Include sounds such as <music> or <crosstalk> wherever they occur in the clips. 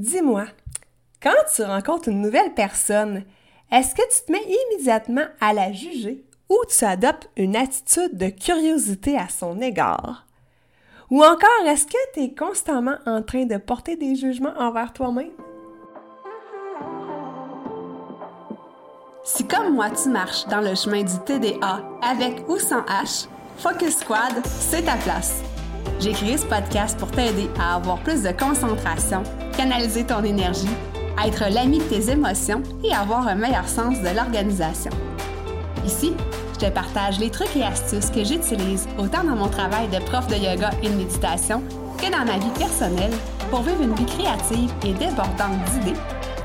Dis-moi, quand tu rencontres une nouvelle personne, est-ce que tu te mets immédiatement à la juger ou tu adoptes une attitude de curiosité à son égard? Ou encore, est-ce que tu es constamment en train de porter des jugements envers toi-même? Si comme moi tu marches dans le chemin du TDA avec ou sans H, Focus Squad, c'est ta place. J'ai créé ce podcast pour t'aider à avoir plus de concentration, canaliser ton énergie, être l'ami de tes émotions et avoir un meilleur sens de l'organisation. Ici, je te partage les trucs et astuces que j'utilise autant dans mon travail de prof de yoga et de méditation que dans ma vie personnelle pour vivre une vie créative et débordante d'idées,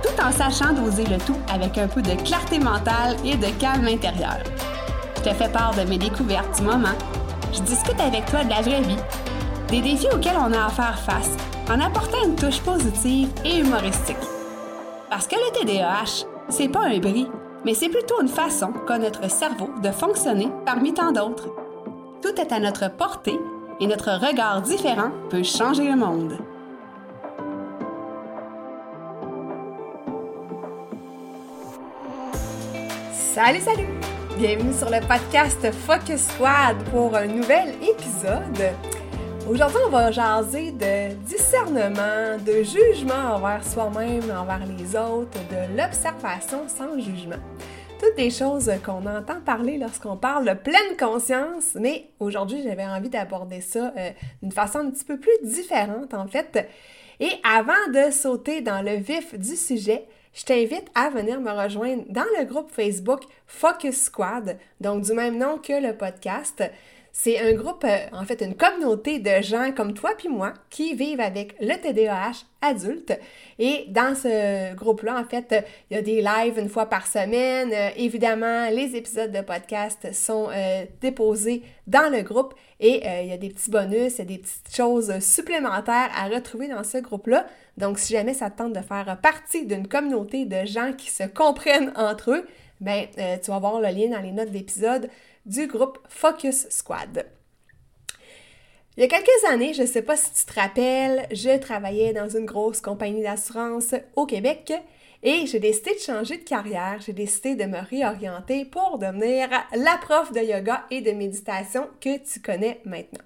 tout en sachant doser le tout avec un peu de clarté mentale et de calme intérieur. Je te fais part de mes découvertes du moment. Je discute avec toi de la vraie vie des défis auxquels on a à faire face en apportant une touche positive et humoristique. Parce que le TDAH, c'est pas un bris, mais c'est plutôt une façon qu'a notre cerveau de fonctionner parmi tant d'autres. Tout est à notre portée et notre regard différent peut changer le monde. Salut, salut! Bienvenue sur le podcast Focus Squad pour un nouvel épisode. Aujourd'hui, on va jaser de discernement, de jugement envers soi-même, envers les autres, de l'observation sans jugement. Toutes des choses qu'on entend parler lorsqu'on parle de pleine conscience, mais aujourd'hui, j'avais envie d'aborder ça euh, d'une façon un petit peu plus différente en fait. Et avant de sauter dans le vif du sujet, je t'invite à venir me rejoindre dans le groupe Facebook Focus Squad, donc du même nom que le podcast. C'est un groupe, euh, en fait, une communauté de gens comme toi puis moi qui vivent avec le TDAH adulte. Et dans ce groupe-là, en fait, il y a des lives une fois par semaine. Euh, évidemment, les épisodes de podcast sont euh, déposés dans le groupe et il y a des petits bonus, il y a des petites choses supplémentaires à retrouver dans ce groupe-là. Donc, si jamais ça te tente de faire partie d'une communauté de gens qui se comprennent entre eux, ben, tu vas voir le lien dans les notes d'épisode du groupe Focus Squad. Il y a quelques années, je ne sais pas si tu te rappelles, je travaillais dans une grosse compagnie d'assurance au Québec et j'ai décidé de changer de carrière, j'ai décidé de me réorienter pour devenir la prof de yoga et de méditation que tu connais maintenant.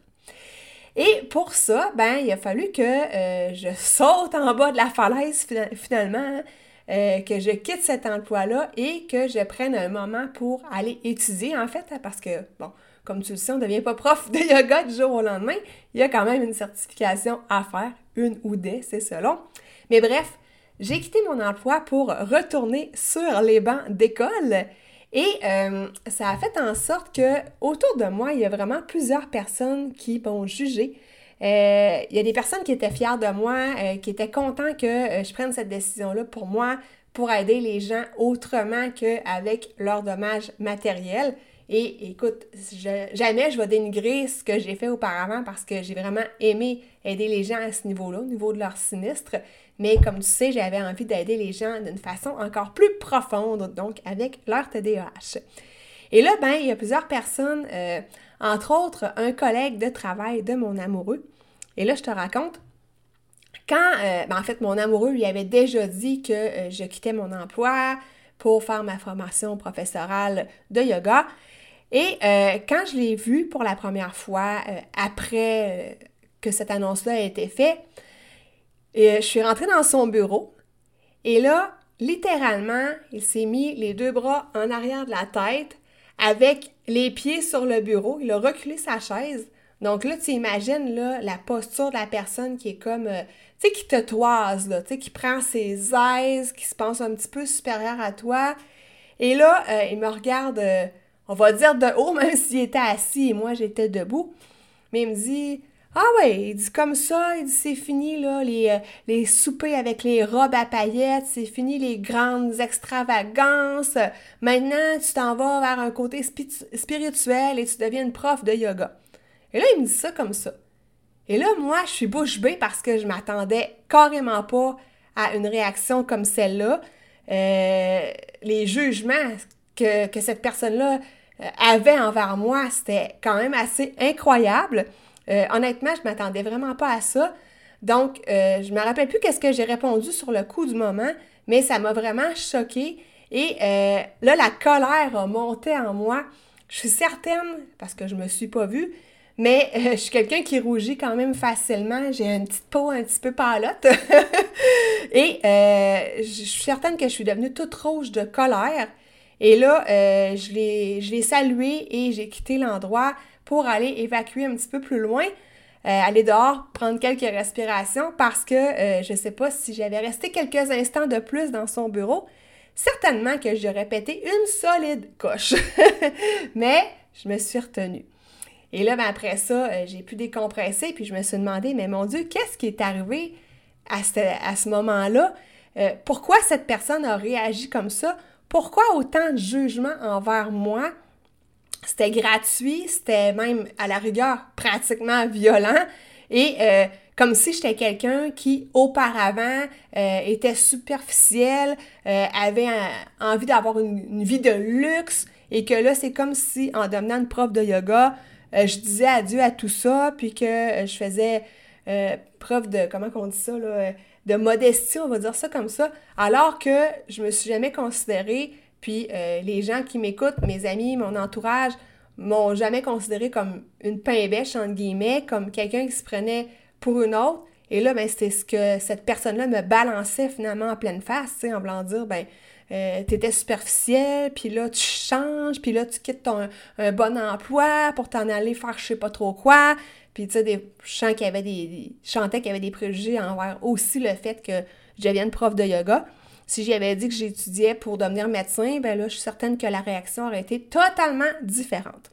Et pour ça, ben, il a fallu que euh, je saute en bas de la falaise finalement. Euh, que je quitte cet emploi-là et que je prenne un moment pour aller étudier, en fait, parce que, bon, comme tu le sais, on ne devient pas prof de yoga du jour au lendemain. Il y a quand même une certification à faire, une ou des, c'est selon. Mais bref, j'ai quitté mon emploi pour retourner sur les bancs d'école. Et euh, ça a fait en sorte que autour de moi, il y a vraiment plusieurs personnes qui m'ont jugé euh, il y a des personnes qui étaient fières de moi, euh, qui étaient contents que euh, je prenne cette décision-là pour moi, pour aider les gens autrement qu'avec leur dommage matériel. Et écoute, jamais je vais dénigrer ce que j'ai fait auparavant parce que j'ai vraiment aimé aider les gens à ce niveau-là, au niveau de leur sinistre. Mais comme tu sais, j'avais envie d'aider les gens d'une façon encore plus profonde, donc avec leur TDAH. Et là, ben, il y a plusieurs personnes, entre autres un collègue de travail de mon amoureux. Et là, je te raconte, quand, euh, ben, en fait, mon amoureux lui avait déjà dit que euh, je quittais mon emploi pour faire ma formation professorale de yoga. Et euh, quand je l'ai vu pour la première fois, après que cette annonce-là a été faite, je suis rentrée dans son bureau et là, littéralement, il s'est mis les deux bras en arrière de la tête avec les pieds sur le bureau. Il a reculé sa chaise. Donc là, tu imagines là, la posture de la personne qui est comme, euh, tu sais, qui te toise, là, tu sais, qui prend ses aises, qui se pense un petit peu supérieur à toi. Et là, euh, il me regarde, euh, on va dire de haut, <laughs> même s'il était assis et moi j'étais debout. Mais il me dit, ah ouais, il dit comme ça, il dit c'est fini là, les, les soupers avec les robes à paillettes, c'est fini les grandes extravagances. Maintenant, tu t'en vas vers un côté spirituel et tu deviens une prof de yoga. Et là, il me dit ça comme ça. Et là, moi, je suis bouche bée parce que je m'attendais carrément pas à une réaction comme celle-là. Euh, les jugements que, que cette personne-là euh, avait envers moi, c'était quand même assez incroyable. Euh, honnêtement, je m'attendais vraiment pas à ça. Donc, euh, je me rappelle plus qu'est-ce que j'ai répondu sur le coup du moment, mais ça m'a vraiment choquée. Et euh, là, la colère a monté en moi. Je suis certaine, parce que je me suis pas vue, mais euh, je suis quelqu'un qui rougit quand même facilement. J'ai une petite peau un petit peu palote. <laughs> et je suis certaine que je suis devenue toute rouge de colère. Et là, je l'ai salué et j'ai quitté l'endroit pour aller évacuer un petit peu plus loin. Euh, aller dehors, prendre quelques respirations parce que euh, je ne sais pas si j'avais resté quelques instants de plus dans son bureau, certainement que j'aurais pété une solide coche. <laughs> mais je me suis retenue. Et là, ben, après ça, euh, j'ai pu décompresser, puis je me suis demandé, mais mon Dieu, qu'est-ce qui est arrivé à ce, à ce moment-là? pourquoi cette personne a réagi comme ça? Pourquoi autant de jugement envers moi? C'était gratuit, c'était même à la rigueur pratiquement violent. Et euh, comme si j'étais quelqu'un qui auparavant euh, était superficiel, euh, avait envie d'avoir une, vie de luxe et que là c'est comme si en devenant une prof de yoga, je disais adieu à tout ça puis que je faisais preuve de comment qu'on dit ça là, de modestie, on va dire ça comme ça, alors que je me suis jamais considérée puis euh, les gens qui m'écoutent, mes amis, mon entourage, m'ont jamais considéré comme une pain bêche, entre guillemets, comme quelqu'un qui se prenait pour une autre. Et là, ben, c'était ce que cette personne-là me balançait finalement en pleine face, en voulant dire, ben, euh, t'étais superficiel, puis là, tu changes, puis là, tu quittes ton un bon emploi pour t'en aller faire je sais pas trop quoi. Puis, tu sais, des chants qui avaient des, des chantais qui avaient des préjugés envers aussi le fait que je devienne prof de yoga. Si j'avais dit que j'étudiais pour devenir médecin, ben là, je suis certaine que la réaction aurait été totalement différente.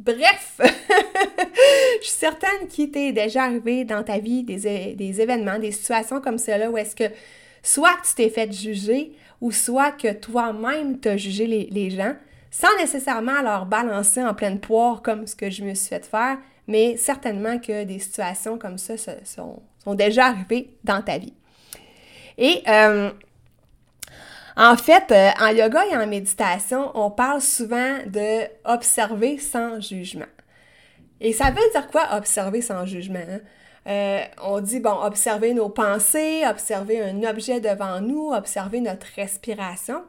Bref, <laughs> je suis certaine qu'il t'est déjà arrivé dans ta vie des, événements, des situations comme cela où est-ce que soit que tu t'es fait juger ou soit que toi-même t'as jugé les, les, gens sans nécessairement leur balancer en pleine poire comme ce que je me suis fait faire, mais certainement que des situations comme ça sont, sont déjà arrivées dans ta vie. Et euh, en fait, euh, en yoga et en méditation, on parle souvent de observer sans jugement. Et ça veut dire quoi observer sans jugement? Hein? Euh, on dit, bon, observer nos pensées, observer un objet devant nous, observer notre respiration,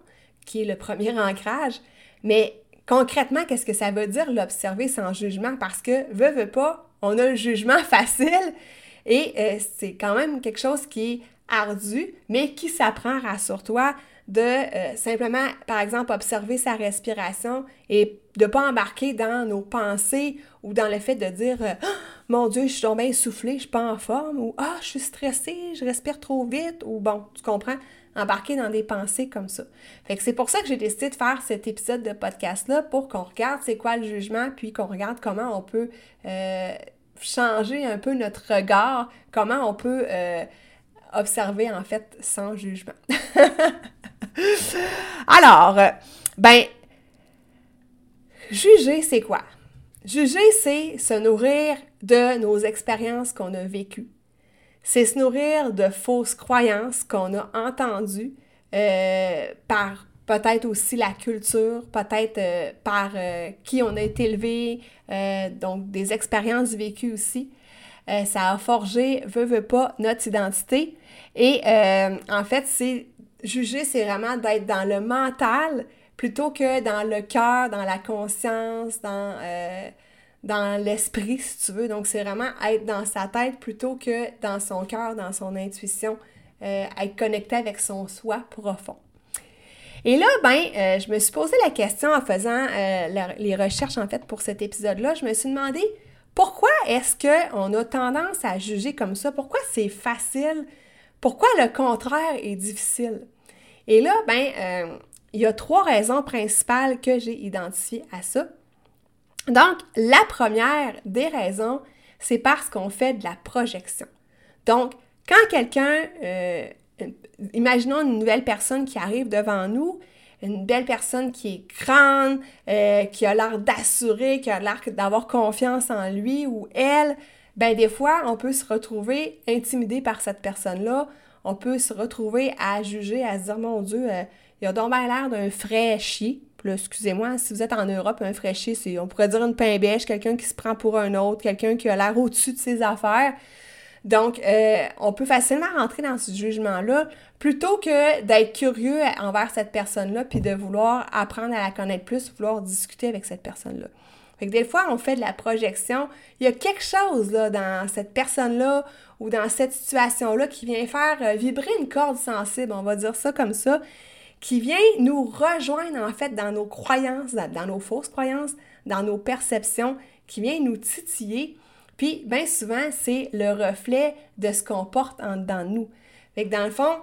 qui est le premier <laughs> ancrage. Mais concrètement, qu'est-ce que ça veut dire l'observer sans jugement? Parce que, veut, veut pas, on a le jugement <laughs> facile et euh, c'est quand même quelque chose qui est ardu, mais qui s'apprend, rassure-toi, de euh, simplement, par exemple, observer sa respiration et de ne pas embarquer dans nos pensées ou dans le fait de dire euh, ah, Mon Dieu, je suis tombée essoufflée, je ne suis pas en forme ou Ah, je suis stressée, je respire trop vite ou bon, tu comprends, embarquer dans des pensées comme ça. Fait que c'est pour ça que j'ai décidé de faire cet épisode de podcast-là pour qu'on regarde c'est quoi le jugement, puis qu'on regarde comment on peut euh, changer un peu notre regard, comment on peut observer en fait sans jugement. <laughs> Alors, ben, juger, c'est quoi? Juger, c'est se nourrir de nos expériences qu'on a vécues. C'est se nourrir de fausses croyances qu'on a entendues euh, par peut-être aussi la culture, peut-être euh, par euh, qui on a été élevé, donc des expériences vécues aussi. ça a forgé, veut, veut pas, notre identité. Et en fait, c'est juger, c'est vraiment d'être dans le mental plutôt que dans le cœur, dans la conscience, dans, euh, dans l'esprit, si tu veux. Donc, c'est vraiment être dans sa tête plutôt que dans son cœur, dans son intuition, euh, être connecté avec son soi profond. Et là, ben, euh, je me suis posé la question en faisant les recherches, en fait, pour cet épisode-là. Je me suis demandé pourquoi est-ce qu'on a tendance à juger comme ça? Pourquoi c'est facile pourquoi le contraire est difficile? Et là, ben, euh, il y a trois raisons principales que j'ai identifiées à ça. Donc, la première des raisons, c'est parce qu'on fait de la projection. Donc, quand quelqu'un, euh, imaginons une nouvelle personne qui arrive devant nous, une belle personne qui est grande, euh, qui a l'air d'assurer, qui a l'air d'avoir confiance en lui ou elle, ben des fois, on peut se retrouver intimidé par cette personne-là. On peut se retrouver à juger, à se dire, mon Dieu, euh, il a donc l'air d'un fraîchier. Puis excusez-moi, si vous êtes en Europe, un fraîchier, c'est, on pourrait dire une pain bêche, quelqu'un qui se prend pour un autre, quelqu'un qui a l'air au-dessus de ses affaires. Donc, euh, on peut facilement rentrer dans ce jugement-là plutôt que d'être curieux envers cette personne-là puis de vouloir apprendre à la connaître plus, vouloir discuter avec cette personne-là. Fait que des fois, on fait de la projection. Il y a quelque chose là, dans cette personne-là ou dans cette situation-là qui vient faire euh, vibrer une corde sensible, on va dire ça comme ça, qui vient nous rejoindre en fait dans nos croyances, dans nos fausses croyances, dans nos perceptions, qui vient nous titiller. Puis, bien souvent, c'est le reflet de ce qu'on porte en nous. Fait que dans le fond,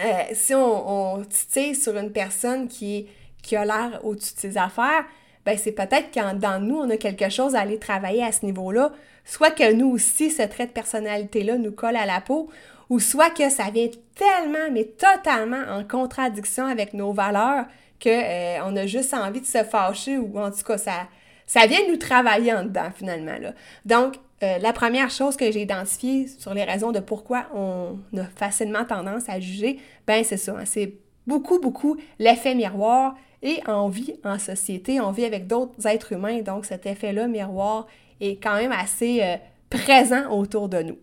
euh, si on, on, titille sur une personne qui, qui a l'air au-dessus de ses affaires, ben c'est peut-être qu'en dans nous, on a quelque chose à aller travailler à ce niveau-là. Soit que nous aussi, ce trait de personnalité-là nous colle à la peau, ou soit que ça vient tellement, mais totalement en contradiction avec nos valeurs qu'on euh, a juste envie de se fâcher, ou en tout cas, ça, ça vient nous travailler en dedans, finalement. Là. Donc, euh, la première chose que j'ai identifiée sur les raisons de pourquoi on a facilement tendance à juger, ben c'est ça, hein, c'est beaucoup, beaucoup l'effet miroir et on vit en société, on vit avec d'autres êtres humains, donc cet effet-là miroir est quand même assez euh, présent autour de nous.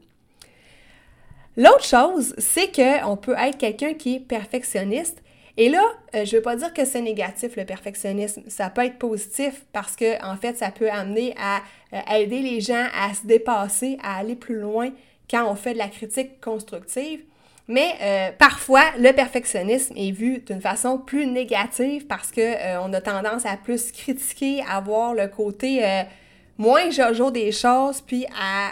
L'autre chose, c'est qu'on peut être quelqu'un qui est perfectionniste. Et là, euh, je ne veux pas dire que c'est négatif le perfectionnisme, ça peut être positif parce que en fait, ça peut amener à euh, aider les gens à se dépasser, à aller plus loin quand on fait de la critique constructive. Mais euh, parfois, le perfectionnisme est vu d'une façon plus négative parce qu'on euh, a tendance à plus critiquer, à voir le côté euh, moins jojo des choses, puis à,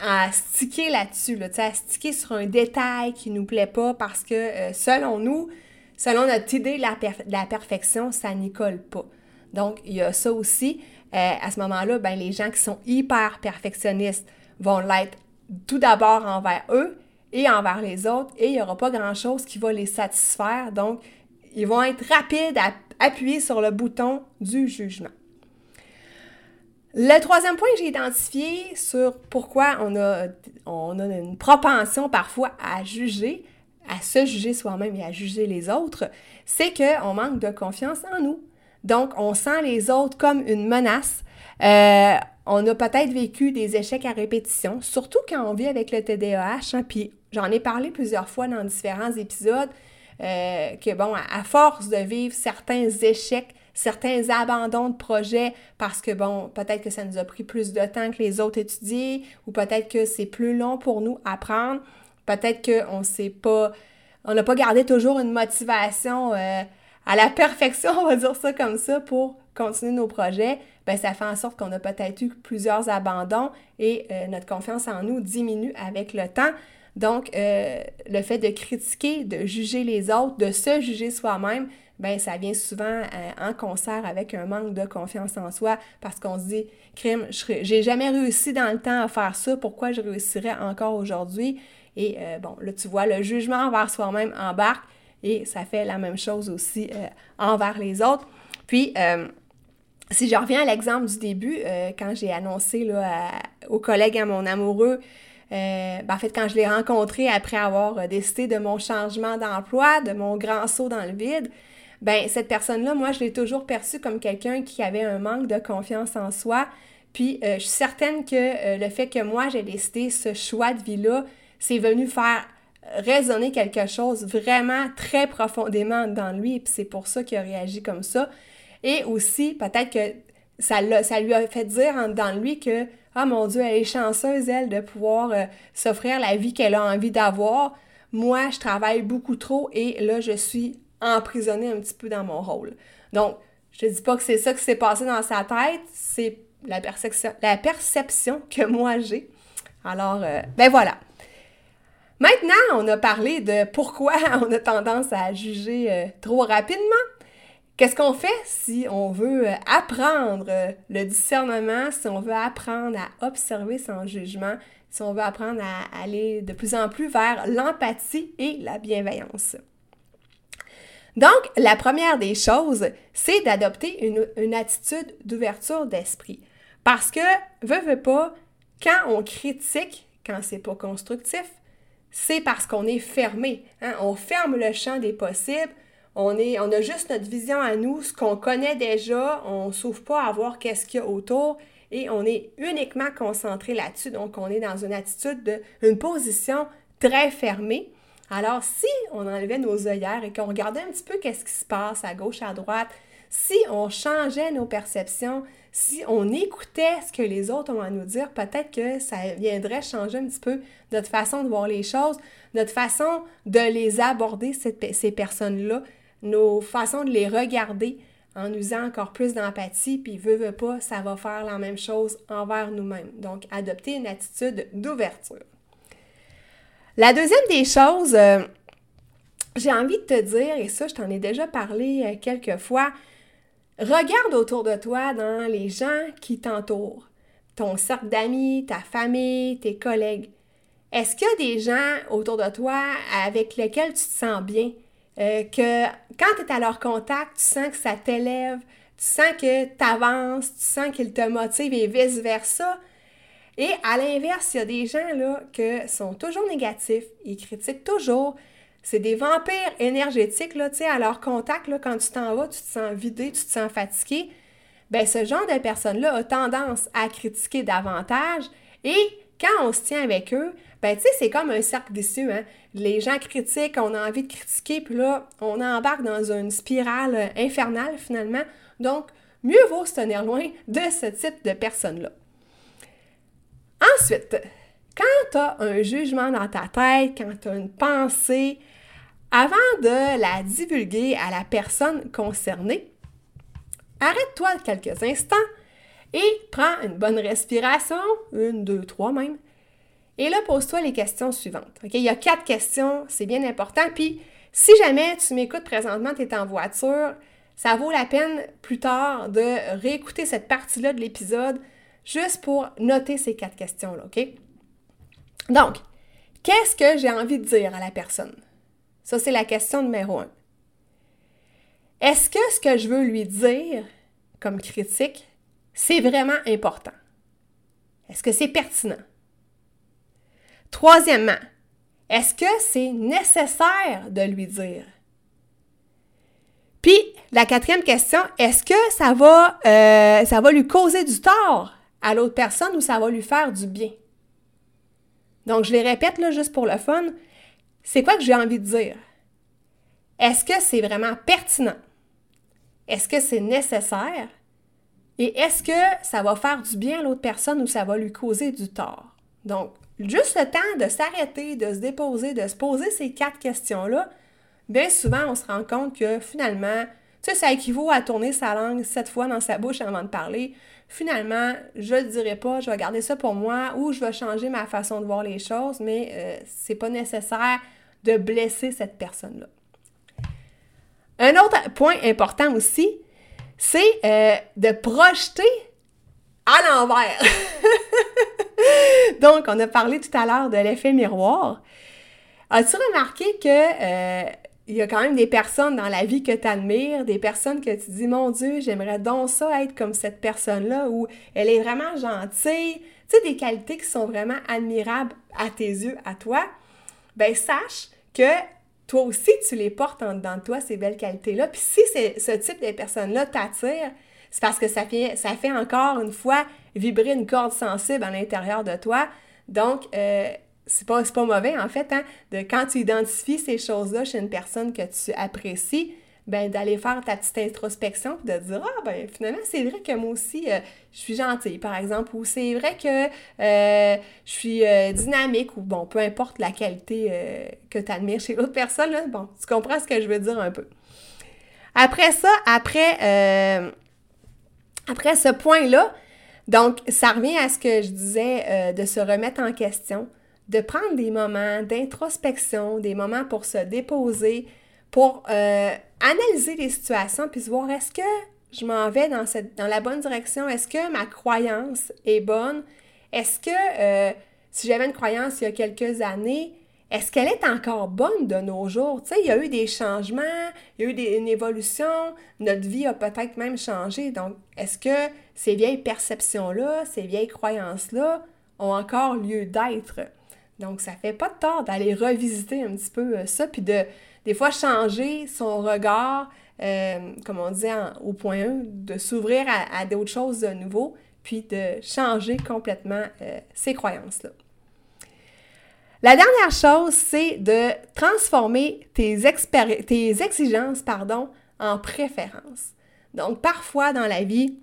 à sticker là-dessus, là, à sticker sur un détail qui nous plaît pas parce que selon nous, selon notre idée de la, la perfection, ça n'y colle pas. Donc, il y a ça aussi. à ce moment-là, ben, les gens qui sont hyper perfectionnistes vont l'être tout d'abord envers eux, et envers les autres et il n'y aura pas grand-chose qui va les satisfaire. Donc, ils vont être rapides à appuyer sur le bouton du jugement. Le troisième point que j'ai identifié sur pourquoi on a, on a une propension parfois à juger, à se juger soi-même et à juger les autres, c'est qu'on manque de confiance en nous. Donc, on sent les autres comme une menace. Euh, on a peut-être vécu des échecs à répétition, surtout quand on vit avec le TDAH, hein, puis j'en ai parlé plusieurs fois dans différents épisodes, euh, que bon, à, force de vivre certains échecs, certains abandons de projets, parce que bon, peut-être que ça nous a pris plus de temps que les autres étudiés, ou peut-être que c'est plus long pour nous apprendre, peut-être qu'on sait pas, on n'a pas gardé toujours une motivation euh, à la perfection, <laughs> on va dire ça comme ça, pour continuer nos projets, ben ça fait en sorte qu'on a peut-être eu plusieurs abandons et euh, notre confiance en nous diminue avec le temps. Donc, euh, le fait de critiquer, de juger les autres, de se juger soi-même, ben ça vient souvent euh, en concert avec un manque de confiance en soi parce qu'on se dit, crime, j'ai jamais réussi dans le temps à faire ça, pourquoi je réussirais encore aujourd'hui? Et bon, là, tu vois, le jugement envers soi-même embarque et ça fait la même chose aussi envers les autres. Puis, si je reviens à l'exemple du début, euh, quand j'ai annoncé là, aux collègues, à mon amoureux, euh, ben, en fait, quand je l'ai rencontré après avoir euh, décidé de mon changement d'emploi, de mon grand saut dans le vide, ben cette personne-là, moi, je l'ai toujours perçue comme quelqu'un qui avait un manque de confiance en soi. Puis, je suis certaine que le fait que moi, j'ai décidé ce choix de vie-là, c'est venu faire résonner quelque chose vraiment très profondément dans lui. Puis, c'est pour ça qu'il a réagi comme ça. Et aussi, peut-être que ça, ça lui a fait dire dans lui que Ah mon Dieu, elle est chanceuse, elle, de pouvoir euh, s'offrir la vie qu'elle a envie d'avoir. Moi, je travaille beaucoup trop et là, je suis emprisonnée un petit peu dans mon rôle. Donc, je dis pas que c'est ça qui s'est passé dans sa tête, c'est la perception, la perception que moi j'ai. Alors, euh, ben voilà. Maintenant, on a parlé de pourquoi <laughs> on a tendance à juger euh, trop rapidement. Qu'est-ce qu'on fait si on veut euh, apprendre euh, le discernement, si on veut apprendre à observer son jugement, si on veut apprendre à aller de plus en plus vers l'empathie et la bienveillance? Donc, la première des choses, c'est d'adopter une, attitude d'ouverture d'esprit. Parce que, veut, veut pas, quand on critique, quand c'est pas constructif, c'est parce qu'on est fermé. Hein? On ferme le champ des possibles, on, est, on a juste notre vision à nous, ce qu'on connaît déjà, on ne s'ouvre pas à voir qu'est-ce qu'il y a autour. et on est uniquement concentré là-dessus. Donc, on est dans une attitude de, une position très fermée. Alors, si on enlevait nos œillères et qu'on regardait un petit peu qu'est-ce qui se passe à gauche, à droite, si on changeait nos perceptions, si on écoutait ce que les autres ont à nous dire, peut-être que ça viendrait changer un petit peu notre façon de voir les choses, notre façon de les aborder, ces personnes-là, nos façons de les regarder en usant encore plus d'empathie, puis veut, veut pas, ça va faire la même chose envers nous-mêmes. Donc, adopter une attitude d'ouverture. La deuxième des choses, euh, j'ai envie de te dire, et ça, je t'en ai déjà parlé euh, quelques fois, regarde autour de toi dans les gens qui t'entourent, ton cercle d'amis, ta famille, tes collègues. Est-ce qu'il y a des gens autour de toi avec lesquels tu te sens bien? Euh, que quand tu es à leur contact, tu sens que ça t'élève, tu sens que tu avances, tu sens qu'ils te motivent et vice-versa. Et à l'inverse, il y a des gens là qui sont toujours négatifs, ils critiquent toujours. C'est des vampires énergétiques, là, tu à leur contact, là, quand tu t'en vas, tu te sens vidé, tu te sens fatigué. Ben, ce genre de personnes-là a tendance à critiquer davantage et quand on se tient avec eux, ben, tu sais, c'est comme un cercle vicieux, hein? Les gens critiquent, on a envie de critiquer, puis là, on embarque dans une spirale infernale, finalement. Donc, mieux vaut se tenir loin de ce type de personnes-là. Ensuite, quand tu as un jugement dans ta tête, quand tu as une pensée, avant de la divulguer à la personne concernée, arrête-toi quelques instants et prends une bonne respiration, une, deux, trois même, et là, pose-toi les questions suivantes. Il y a quatre questions, c'est bien important. Puis, si jamais tu m'écoutes présentement, tu es en voiture, ça vaut la peine plus tard de réécouter cette partie-là de l'épisode juste pour noter ces quatre questions-là, OK? Donc, qu'est-ce que j'ai envie de dire à la personne? Ça, c'est la question numéro un. Est-ce que ce que je veux lui dire comme critique, c'est vraiment important? Est-ce que c'est pertinent? Troisièmement, est-ce que c'est nécessaire de lui dire? Puis, la quatrième question, est-ce que ça va, euh, ça va lui causer du tort à l'autre personne ou ça va lui faire du bien? Donc, je les répète là, juste pour le fun. C'est quoi que j'ai envie de dire? Est-ce que c'est vraiment pertinent? Est-ce que c'est nécessaire? Et est-ce que ça va faire du bien à l'autre personne ou ça va lui causer du tort? Donc, juste le temps de s'arrêter, de se déposer, de se poser ces quatre questions-là, bien souvent, on se rend compte que finalement, tu sais, ça équivaut à tourner sa langue sept fois dans sa bouche avant de parler. Finalement, je ne dirai pas, je vais garder ça pour moi ou je vais changer ma façon de voir les choses, mais euh, c'est pas nécessaire de blesser cette personne-là. Un autre point important aussi, c'est euh, de projeter à l'envers. <laughs> <laughs> Donc, on a parlé tout à l'heure de l'effet miroir. As-tu remarqué que euh, y a quand même des personnes dans la vie que tu admires, des personnes que tu dis, mon Dieu, j'aimerais donc ça être comme cette personne-là, où elle est vraiment gentille, tu sais, des qualités qui sont vraiment admirables à tes yeux, à toi. Ben, sache que toi aussi, tu les portes en dedans de toi, ces belles qualités-là. Puis si ce type de personnes-là t'attire, c'est parce que ça fait, ça fait encore une fois vibrer une corde sensible à l'intérieur de toi. Donc, euh, c'est pas, pas mauvais, en fait, hein, de quand tu identifies ces choses-là chez une personne que tu apprécies, ben d'aller faire ta petite introspection et de dire ah ben finalement c'est vrai que moi aussi euh, je suis gentille par exemple ou c'est vrai que euh, je suis dynamique ou bon peu importe la qualité que tu admires chez l'autre personne là, bon tu comprends ce que je veux dire un peu après ça après après ce point-là, donc, ça revient à ce que je disais euh, de se remettre en question, de prendre des moments d'introspection, des moments pour se déposer, pour euh, analyser les situations, puis se voir est-ce que je m'en vais dans, cette, dans la bonne direction, est-ce que ma croyance est bonne, est-ce que euh, si j'avais une croyance il y a quelques années, est-ce qu'elle est encore bonne de nos jours? Tu sais, il y a eu des changements, il y a eu une évolution, notre vie a peut-être même changé. Donc, est-ce que ces vieilles perceptions-là, ces vieilles croyances-là ont encore lieu d'être? Donc, ça fait pas de tort d'aller revisiter un petit peu euh, ça, puis de, des fois, changer son regard, euh, comme on dit au point 1, de s'ouvrir à, d'autres choses de nouveau, puis de changer complètement euh, ces croyances-là. La dernière chose, c'est de transformer tes, tes exigences pardon, en préférences. Donc, parfois dans la vie,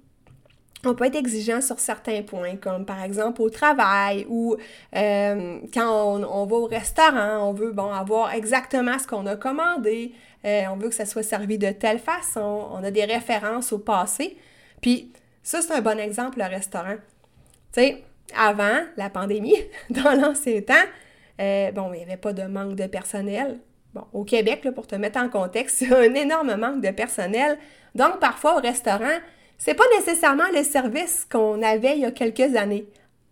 on peut être exigeant sur certains points, comme par exemple au travail ou euh, quand on, va au restaurant, on veut bon, avoir exactement ce qu'on a commandé, euh, on veut que ça soit servi de telle façon, on a des références au passé. Puis ça, c'est un bon exemple, le restaurant. Tu sais, avant la pandémie, <laughs> dans l'ancien temps, euh, bon, il n'y avait pas de manque de personnel. Bon, au Québec, pour te mettre en contexte, <laughs> il y a un énorme manque de personnel. Donc, parfois, au restaurant, c'est pas nécessairement le service qu'on avait il y a quelques années.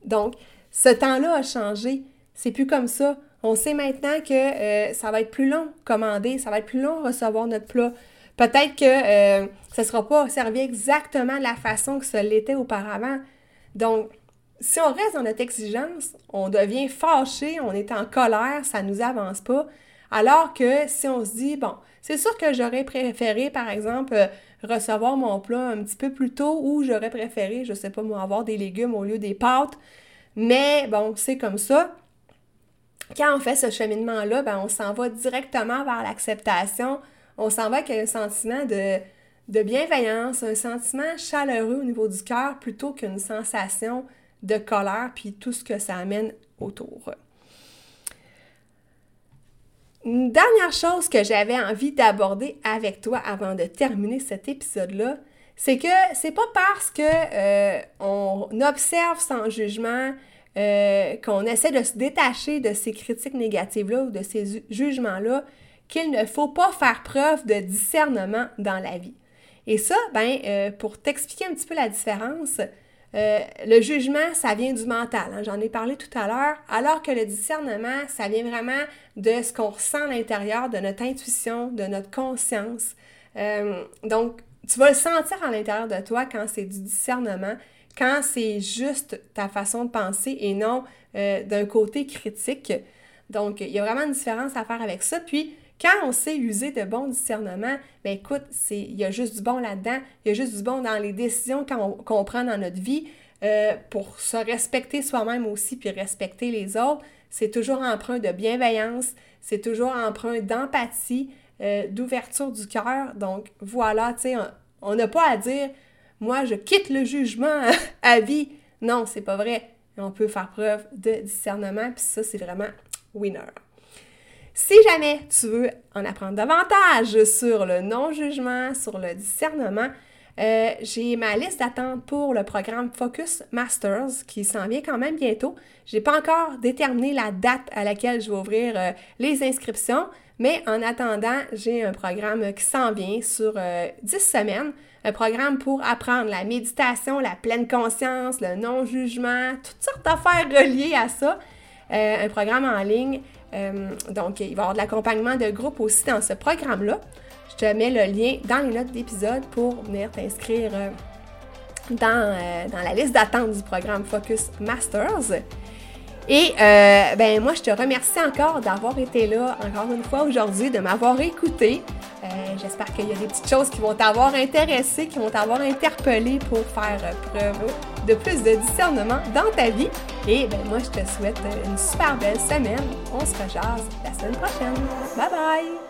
Donc, ce temps-là a changé. C'est plus comme ça. On sait maintenant que euh, ça va être plus long commander, ça va être plus long recevoir notre plat. Peut-être que euh, ce ne sera pas servi exactement de la façon que ça l'était auparavant. Donc, si on reste dans notre exigence, on devient fâché, on est en colère, ça ne nous avance pas. Alors que si on se dit, bon, c'est sûr que j'aurais préféré, par exemple, euh, recevoir mon plat un petit peu plus tôt ou j'aurais préféré, je sais pas moi, avoir des légumes au lieu des pâtes. Mais bon, c'est comme ça. Quand on fait ce cheminement-là, ben, on s'en va directement vers l'acceptation. On s'en va avec un sentiment de, de bienveillance, un sentiment chaleureux au niveau du cœur plutôt qu'une sensation de colère puis tout ce que ça amène autour. Une dernière chose que j'avais envie d'aborder avec toi avant de terminer cet épisode-là, c'est que c'est pas parce que euh, on observe sans jugement, euh, qu'on essaie de se détacher de ces critiques négatives-là ou de ces jugements-là, qu'il ne faut pas faire preuve de discernement dans la vie. Et ça, ben, euh, pour t'expliquer un petit peu la différence, euh, le jugement, ça vient du mental, hein, j'en ai parlé tout à l'heure, alors que le discernement, ça vient vraiment de ce qu'on ressent à l'intérieur, de notre intuition, de notre conscience. Euh, donc, tu vas le sentir à l'intérieur de toi quand c'est du discernement, quand c'est juste ta façon de penser et non euh, d'un côté critique. Donc, il y a vraiment une différence à faire avec ça. Puis, quand on sait user de bons discernements, bien écoute, il y a juste du bon là-dedans, il y a juste du bon dans les décisions qu'on prend dans notre vie euh, pour se respecter soi-même aussi puis respecter les autres. C'est toujours empreint de bienveillance, c'est toujours empreint d'empathie, euh, d'ouverture du cœur. Donc voilà, tu sais, on n'a pas à dire moi je quitte le jugement <laughs> à vie. Non, c'est pas vrai. On peut faire preuve de discernement, puis ça, c'est vraiment winner. Si jamais tu veux en apprendre davantage sur le non-jugement, sur le discernement, euh, j'ai ma liste d'attente pour le programme Focus Masters qui s'en vient quand même bientôt. Je n'ai pas encore déterminé la date à laquelle je vais ouvrir euh, les inscriptions, mais en attendant, j'ai un programme qui s'en vient sur 10 euh, semaines. Un programme pour apprendre la méditation, la pleine conscience, le non-jugement, toutes sortes d'affaires reliées à ça. un programme en ligne euh, donc, il va y avoir de l'accompagnement de groupe aussi dans ce programme-là. Je te mets le lien dans les notes d'épisode pour venir t'inscrire euh, dans, euh, dans, la liste d'attente du programme Focus Masters. Et ben moi, je te remercie encore d'avoir été là encore une fois aujourd'hui, de m'avoir écouté. J'espère qu'il y a des petites choses qui vont t'avoir intéressé, qui vont t'avoir interpellé pour faire preuve de plus de discernement dans ta vie. Et ben, moi, je te souhaite une super belle semaine. On se rejase la semaine prochaine. Bye bye!